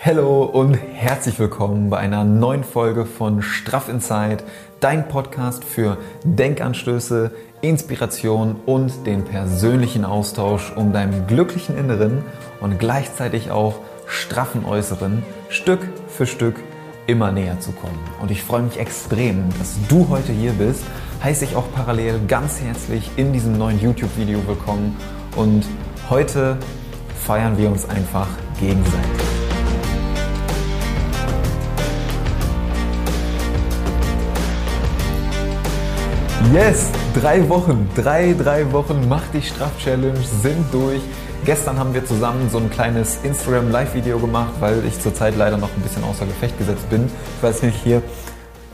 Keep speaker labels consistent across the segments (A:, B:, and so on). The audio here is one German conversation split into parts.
A: Hallo und herzlich willkommen bei einer neuen Folge von Straff Inside, dein Podcast für Denkanstöße, Inspiration und den persönlichen Austausch, um deinem glücklichen Inneren und gleichzeitig auch straffen Äußeren Stück für Stück immer näher zu kommen. Und ich freue mich extrem, dass du heute hier bist. Heiße ich auch parallel ganz herzlich in diesem neuen YouTube-Video willkommen. Und heute feiern wir uns einfach gegenseitig. Yes, drei Wochen, drei, drei Wochen Mach dich straff Challenge sind durch. Gestern haben wir zusammen so ein kleines Instagram Live-Video gemacht, weil ich zurzeit leider noch ein bisschen außer Gefecht gesetzt bin. Ich weiß nicht, hier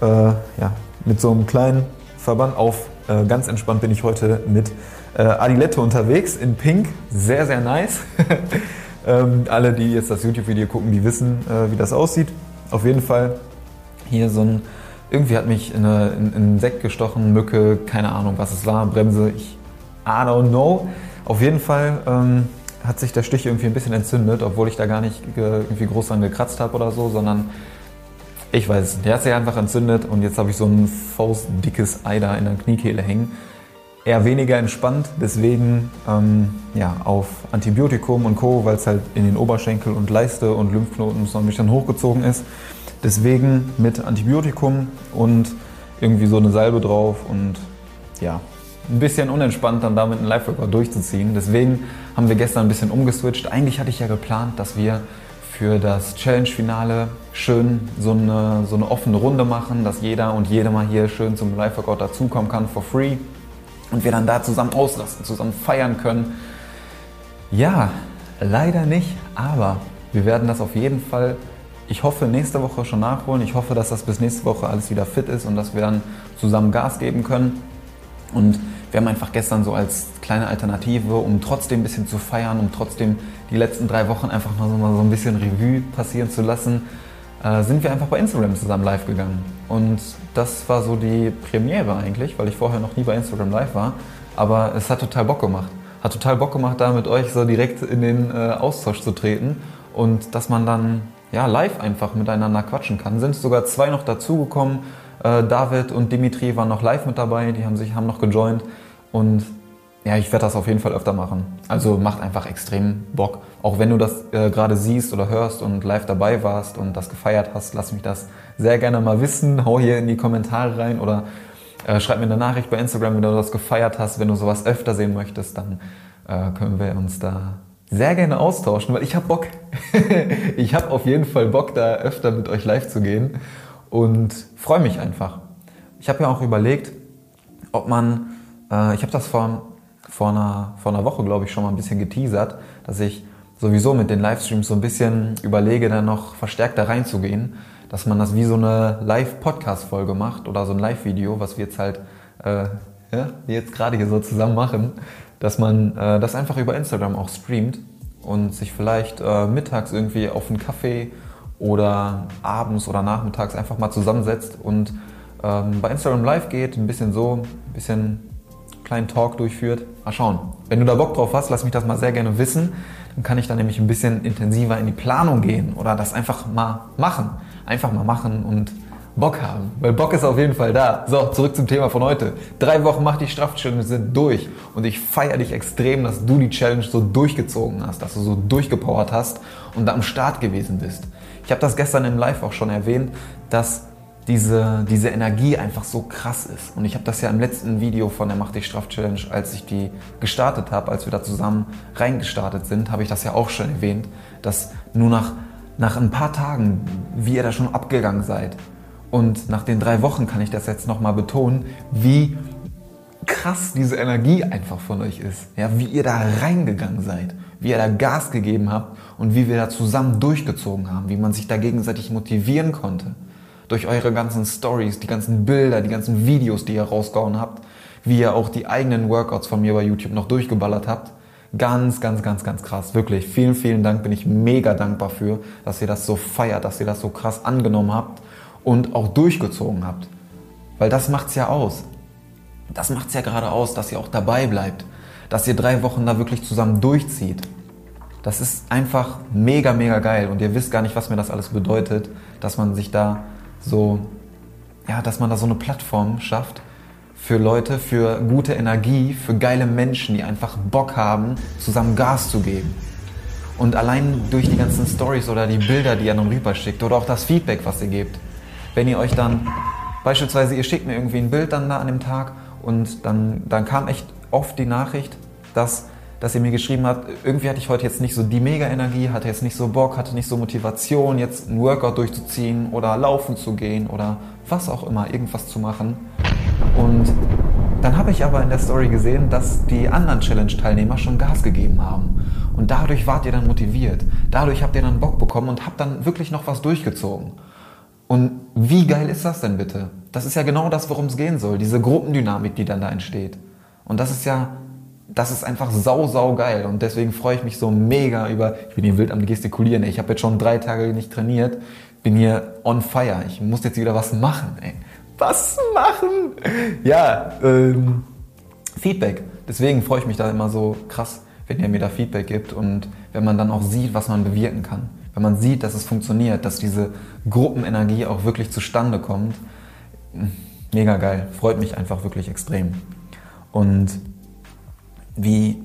A: äh, ja, mit so einem kleinen Verband auf. Äh, ganz entspannt bin ich heute mit äh, Adilette unterwegs in Pink. Sehr, sehr nice. ähm, alle, die jetzt das YouTube-Video gucken, die wissen, äh, wie das aussieht. Auf jeden Fall hier so ein irgendwie hat mich in, eine, in, in einen Sekt gestochen, Mücke, keine Ahnung, was es war, Bremse, ich I don't know. Auf jeden Fall ähm, hat sich der Stich irgendwie ein bisschen entzündet, obwohl ich da gar nicht irgendwie groß dran gekratzt habe oder so, sondern ich weiß es nicht. Der hat sich einfach entzündet und jetzt habe ich so ein faustdickes Ei da in der Kniekehle hängen. Eher weniger entspannt, deswegen ähm, ja, auf Antibiotikum und Co., weil es halt in den Oberschenkel und Leiste und Lymphknoten so ein bisschen hochgezogen ist. Deswegen mit Antibiotikum und irgendwie so eine Salbe drauf und ja, ein bisschen unentspannt dann damit einen Live-Workout durchzuziehen. Deswegen haben wir gestern ein bisschen umgeswitcht. Eigentlich hatte ich ja geplant, dass wir für das Challenge-Finale schön so eine, so eine offene Runde machen, dass jeder und jede mal hier schön zum Live-Workout dazukommen kann for free und wir dann da zusammen ausrasten, zusammen feiern können. Ja, leider nicht, aber wir werden das auf jeden Fall ich hoffe, nächste Woche schon nachholen. Ich hoffe, dass das bis nächste Woche alles wieder fit ist und dass wir dann zusammen Gas geben können. Und wir haben einfach gestern so als kleine Alternative, um trotzdem ein bisschen zu feiern, um trotzdem die letzten drei Wochen einfach mal so, mal so ein bisschen Revue passieren zu lassen, äh, sind wir einfach bei Instagram zusammen live gegangen. Und das war so die Premiere eigentlich, weil ich vorher noch nie bei Instagram live war. Aber es hat total Bock gemacht. Hat total Bock gemacht, da mit euch so direkt in den äh, Austausch zu treten und dass man dann ja, live einfach miteinander quatschen kann. Sind sogar zwei noch dazugekommen. Äh, David und Dimitri waren noch live mit dabei, die haben sich haben noch gejoint und ja, ich werde das auf jeden Fall öfter machen. Also macht einfach extrem Bock. Auch wenn du das äh, gerade siehst oder hörst und live dabei warst und das gefeiert hast, lass mich das sehr gerne mal wissen. Hau hier in die Kommentare rein oder äh, schreib mir eine Nachricht bei Instagram, wenn du das gefeiert hast. Wenn du sowas öfter sehen möchtest, dann äh, können wir uns da sehr gerne austauschen, weil ich habe Bock. ich habe auf jeden Fall Bock, da öfter mit euch live zu gehen und freue mich einfach. Ich habe ja auch überlegt, ob man, äh, ich habe das vor, vor, einer, vor einer Woche, glaube ich, schon mal ein bisschen geteasert, dass ich sowieso mit den Livestreams so ein bisschen überlege, da noch verstärkter reinzugehen, dass man das wie so eine Live-Podcast-Folge macht oder so ein Live-Video, was wir jetzt halt äh, ja, jetzt gerade hier so zusammen machen dass man äh, das einfach über Instagram auch streamt und sich vielleicht äh, mittags irgendwie auf einen Kaffee oder abends oder nachmittags einfach mal zusammensetzt und ähm, bei Instagram live geht, ein bisschen so, ein bisschen kleinen Talk durchführt. Mal schauen. Wenn du da Bock drauf hast, lass mich das mal sehr gerne wissen. Dann kann ich da nämlich ein bisschen intensiver in die Planung gehen oder das einfach mal machen. Einfach mal machen und Bock haben. Weil Bock ist auf jeden Fall da. So, zurück zum Thema von heute. Drei Wochen macht die Strafchallenge sind durch. Und ich feiere dich extrem, dass du die Challenge so durchgezogen hast, dass du so durchgepowert hast und da am Start gewesen bist. Ich habe das gestern im Live auch schon erwähnt, dass diese, diese Energie einfach so krass ist. Und ich habe das ja im letzten Video von der Mach dich Straf Challenge, als ich die gestartet habe, als wir da zusammen reingestartet sind, habe ich das ja auch schon erwähnt, dass nur nach, nach ein paar Tagen, wie ihr da schon abgegangen seid, und nach den drei Wochen kann ich das jetzt nochmal betonen, wie krass diese Energie einfach von euch ist. Ja, wie ihr da reingegangen seid, wie ihr da Gas gegeben habt und wie wir da zusammen durchgezogen haben, wie man sich da gegenseitig motivieren konnte. Durch eure ganzen Stories, die ganzen Bilder, die ganzen Videos, die ihr rausgehauen habt, wie ihr auch die eigenen Workouts von mir bei YouTube noch durchgeballert habt. Ganz, ganz, ganz, ganz krass. Wirklich. Vielen, vielen Dank. Bin ich mega dankbar für, dass ihr das so feiert, dass ihr das so krass angenommen habt und auch durchgezogen habt. Weil das macht's ja aus. Das macht's ja gerade aus, dass ihr auch dabei bleibt, dass ihr drei Wochen da wirklich zusammen durchzieht. Das ist einfach mega, mega geil und ihr wisst gar nicht, was mir das alles bedeutet, dass man sich da so, ja, dass man da so eine Plattform schafft für Leute, für gute Energie, für geile Menschen, die einfach Bock haben, zusammen Gas zu geben. Und allein durch die ganzen Stories oder die Bilder, die ihr dann rüberschickt oder auch das Feedback, was ihr gebt, wenn ihr euch dann beispielsweise, ihr schickt mir irgendwie ein Bild dann da an dem Tag und dann, dann kam echt oft die Nachricht, dass, dass ihr mir geschrieben habt, irgendwie hatte ich heute jetzt nicht so die Mega-Energie, hatte jetzt nicht so Bock, hatte nicht so Motivation, jetzt ein Workout durchzuziehen oder laufen zu gehen oder was auch immer, irgendwas zu machen. Und dann habe ich aber in der Story gesehen, dass die anderen Challenge-Teilnehmer schon Gas gegeben haben. Und dadurch wart ihr dann motiviert. Dadurch habt ihr dann Bock bekommen und habt dann wirklich noch was durchgezogen. Und wie geil ist das denn bitte? Das ist ja genau das, worum es gehen soll. Diese Gruppendynamik, die dann da entsteht. Und das ist ja, das ist einfach sau, sau geil. Und deswegen freue ich mich so mega über, ich bin hier wild am gestikulieren. Ey. Ich habe jetzt schon drei Tage nicht trainiert, bin hier on fire. Ich muss jetzt wieder was machen. Ey. Was machen? Ja, ähm, Feedback. Deswegen freue ich mich da immer so krass, wenn ihr mir da Feedback gibt und wenn man dann auch sieht, was man bewirken kann. Wenn man sieht, dass es funktioniert, dass diese Gruppenenergie auch wirklich zustande kommt. Mega geil. Freut mich einfach wirklich extrem. Und wie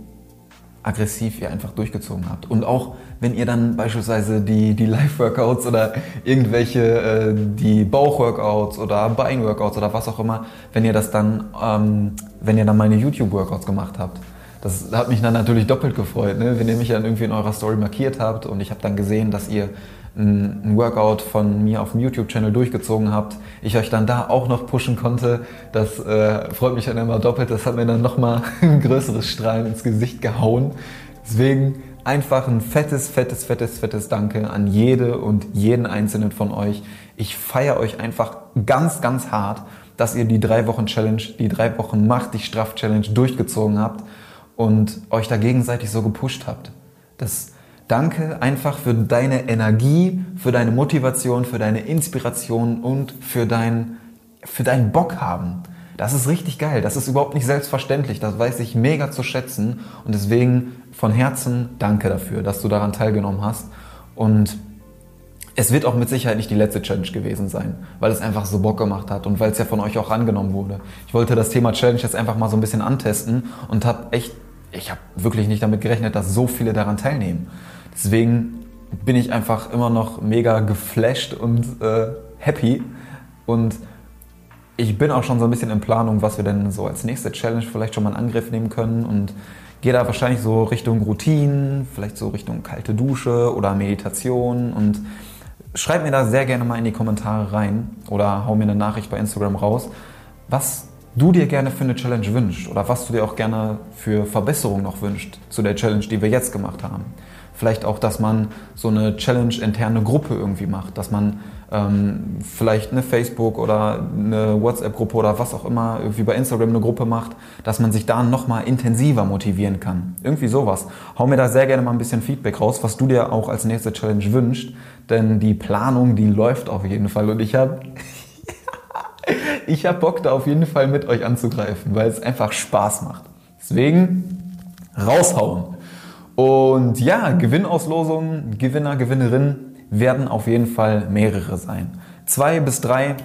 A: aggressiv ihr einfach durchgezogen habt. Und auch wenn ihr dann beispielsweise die, die Live-Workouts oder irgendwelche, äh, die Bauch-Workouts oder Bein-Workouts oder was auch immer, wenn ihr das dann, ähm, wenn ihr dann meine YouTube-Workouts gemacht habt. Das hat mich dann natürlich doppelt gefreut, ne? wenn ihr mich dann irgendwie in eurer Story markiert habt und ich habe dann gesehen, dass ihr ein Workout von mir auf dem YouTube-Channel durchgezogen habt, ich euch dann da auch noch pushen konnte, das äh, freut mich dann immer doppelt. Das hat mir dann nochmal ein größeres Strahlen ins Gesicht gehauen. Deswegen einfach ein fettes, fettes, fettes, fettes Danke an jede und jeden einzelnen von euch. Ich feiere euch einfach ganz, ganz hart, dass ihr die drei Wochen Challenge, die drei Wochen Macht dich straff Challenge durchgezogen habt und euch da gegenseitig so gepusht habt. Das Danke einfach für deine Energie, für deine Motivation, für deine Inspiration und für dein, für deinen Bock haben. Das ist richtig geil. Das ist überhaupt nicht selbstverständlich. Das weiß ich mega zu schätzen. Und deswegen von Herzen danke dafür, dass du daran teilgenommen hast. Und es wird auch mit Sicherheit nicht die letzte Challenge gewesen sein, weil es einfach so Bock gemacht hat und weil es ja von euch auch angenommen wurde. Ich wollte das Thema Challenge jetzt einfach mal so ein bisschen antesten und habe echt, ich habe wirklich nicht damit gerechnet, dass so viele daran teilnehmen. Deswegen bin ich einfach immer noch mega geflasht und äh, happy. Und ich bin auch schon so ein bisschen in Planung, was wir denn so als nächste Challenge vielleicht schon mal in Angriff nehmen können und gehe da wahrscheinlich so Richtung Routinen, vielleicht so Richtung kalte Dusche oder Meditation und schreib mir da sehr gerne mal in die Kommentare rein oder hau mir eine Nachricht bei Instagram raus, was du dir gerne für eine Challenge wünschst oder was du dir auch gerne für Verbesserungen noch wünschst zu der Challenge, die wir jetzt gemacht haben. Vielleicht auch, dass man so eine Challenge-interne Gruppe irgendwie macht, dass man ähm, vielleicht eine Facebook- oder eine WhatsApp-Gruppe oder was auch immer, irgendwie bei Instagram eine Gruppe macht, dass man sich da nochmal intensiver motivieren kann. Irgendwie sowas. Hau mir da sehr gerne mal ein bisschen Feedback raus, was du dir auch als nächste Challenge wünschst, denn die Planung, die läuft auf jeden Fall und ich habe ich habe Bock da auf jeden Fall mit euch anzugreifen, weil es einfach Spaß macht. Deswegen raushauen. Und ja, Gewinnauslosungen, Gewinner, Gewinnerinnen werden auf jeden Fall mehrere sein. Zwei bis drei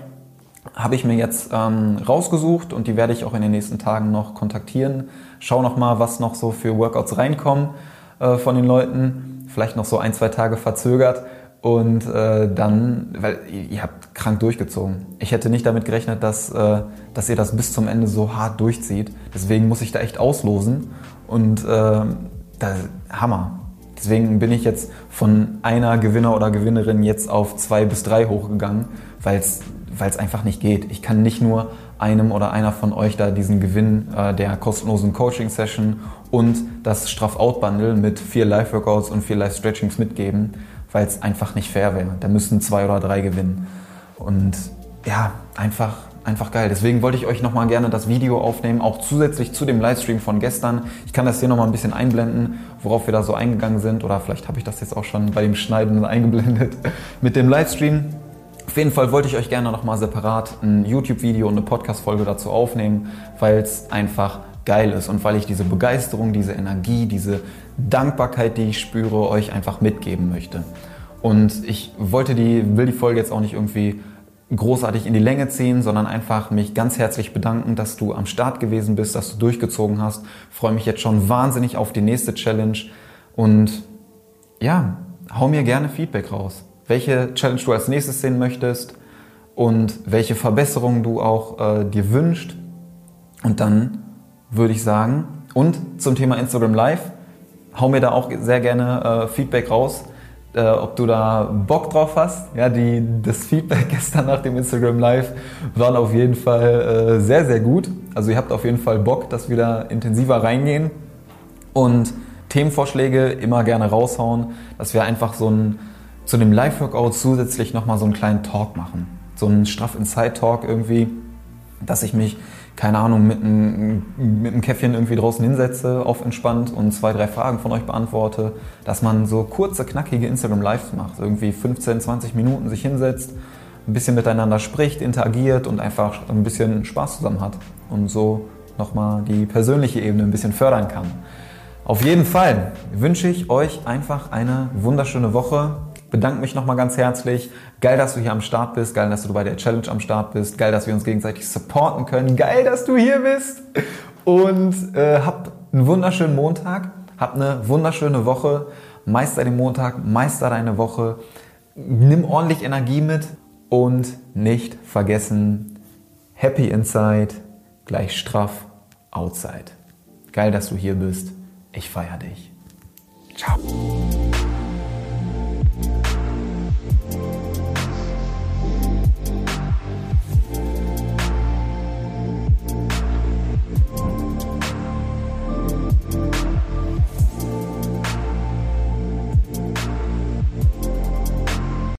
A: habe ich mir jetzt ähm, rausgesucht und die werde ich auch in den nächsten Tagen noch kontaktieren. Schau noch mal, was noch so für Workouts reinkommen äh, von den Leuten. Vielleicht noch so ein, zwei Tage verzögert. Und äh, dann, weil ihr habt krank durchgezogen. Ich hätte nicht damit gerechnet, dass, äh, dass ihr das bis zum Ende so hart durchzieht. Deswegen muss ich da echt auslosen. Und äh, das, Hammer. Deswegen bin ich jetzt von einer Gewinner oder Gewinnerin jetzt auf zwei bis drei hochgegangen, weil es einfach nicht geht. Ich kann nicht nur einem oder einer von euch da diesen Gewinn äh, der kostenlosen Coaching-Session und das Straff-Out-Bundle mit vier Live-Workouts und vier Live-Stretchings mitgeben, weil es einfach nicht fair wäre. Da müssten zwei oder drei gewinnen. Und ja, einfach einfach geil. Deswegen wollte ich euch nochmal gerne das Video aufnehmen, auch zusätzlich zu dem Livestream von gestern. Ich kann das hier nochmal ein bisschen einblenden, worauf wir da so eingegangen sind. Oder vielleicht habe ich das jetzt auch schon bei dem Schneiden eingeblendet mit dem Livestream. Auf jeden Fall wollte ich euch gerne nochmal separat ein YouTube-Video und eine Podcast-Folge dazu aufnehmen, weil es einfach geil ist und weil ich diese Begeisterung, diese Energie, diese Dankbarkeit, die ich spüre, euch einfach mitgeben möchte. Und ich wollte die, will die Folge jetzt auch nicht irgendwie großartig in die Länge ziehen, sondern einfach mich ganz herzlich bedanken, dass du am Start gewesen bist, dass du durchgezogen hast. Ich freue mich jetzt schon wahnsinnig auf die nächste Challenge und ja, hau mir gerne Feedback raus. Welche Challenge du als nächstes sehen möchtest und welche Verbesserungen du auch äh, dir wünschst. Und dann würde ich sagen, und zum Thema Instagram Live, hau mir da auch sehr gerne äh, Feedback raus äh, ob du da Bock drauf hast. Ja, die, das Feedback gestern nach dem Instagram Live war auf jeden Fall äh, sehr, sehr gut. Also ihr habt auf jeden Fall Bock, dass wir da intensiver reingehen und Themenvorschläge immer gerne raushauen, dass wir einfach so ein, zu dem Live-Workout zusätzlich nochmal so einen kleinen Talk machen. So einen straff Inside Talk irgendwie, dass ich mich keine Ahnung, mit einem, mit einem Käffchen irgendwie draußen hinsetze, auf entspannt und zwei, drei Fragen von euch beantworte, dass man so kurze, knackige Instagram Lives macht, irgendwie 15, 20 Minuten sich hinsetzt, ein bisschen miteinander spricht, interagiert und einfach ein bisschen Spaß zusammen hat und so nochmal die persönliche Ebene ein bisschen fördern kann. Auf jeden Fall wünsche ich euch einfach eine wunderschöne Woche bedanke mich nochmal ganz herzlich. Geil, dass du hier am Start bist. Geil, dass du bei der Challenge am Start bist. Geil, dass wir uns gegenseitig supporten können. Geil, dass du hier bist. Und äh, hab einen wunderschönen Montag. Hab eine wunderschöne Woche. Meister den Montag, meister deine Woche. Nimm ordentlich Energie mit. Und nicht vergessen, happy inside gleich straff outside. Geil, dass du hier bist. Ich feiere dich. Ciao.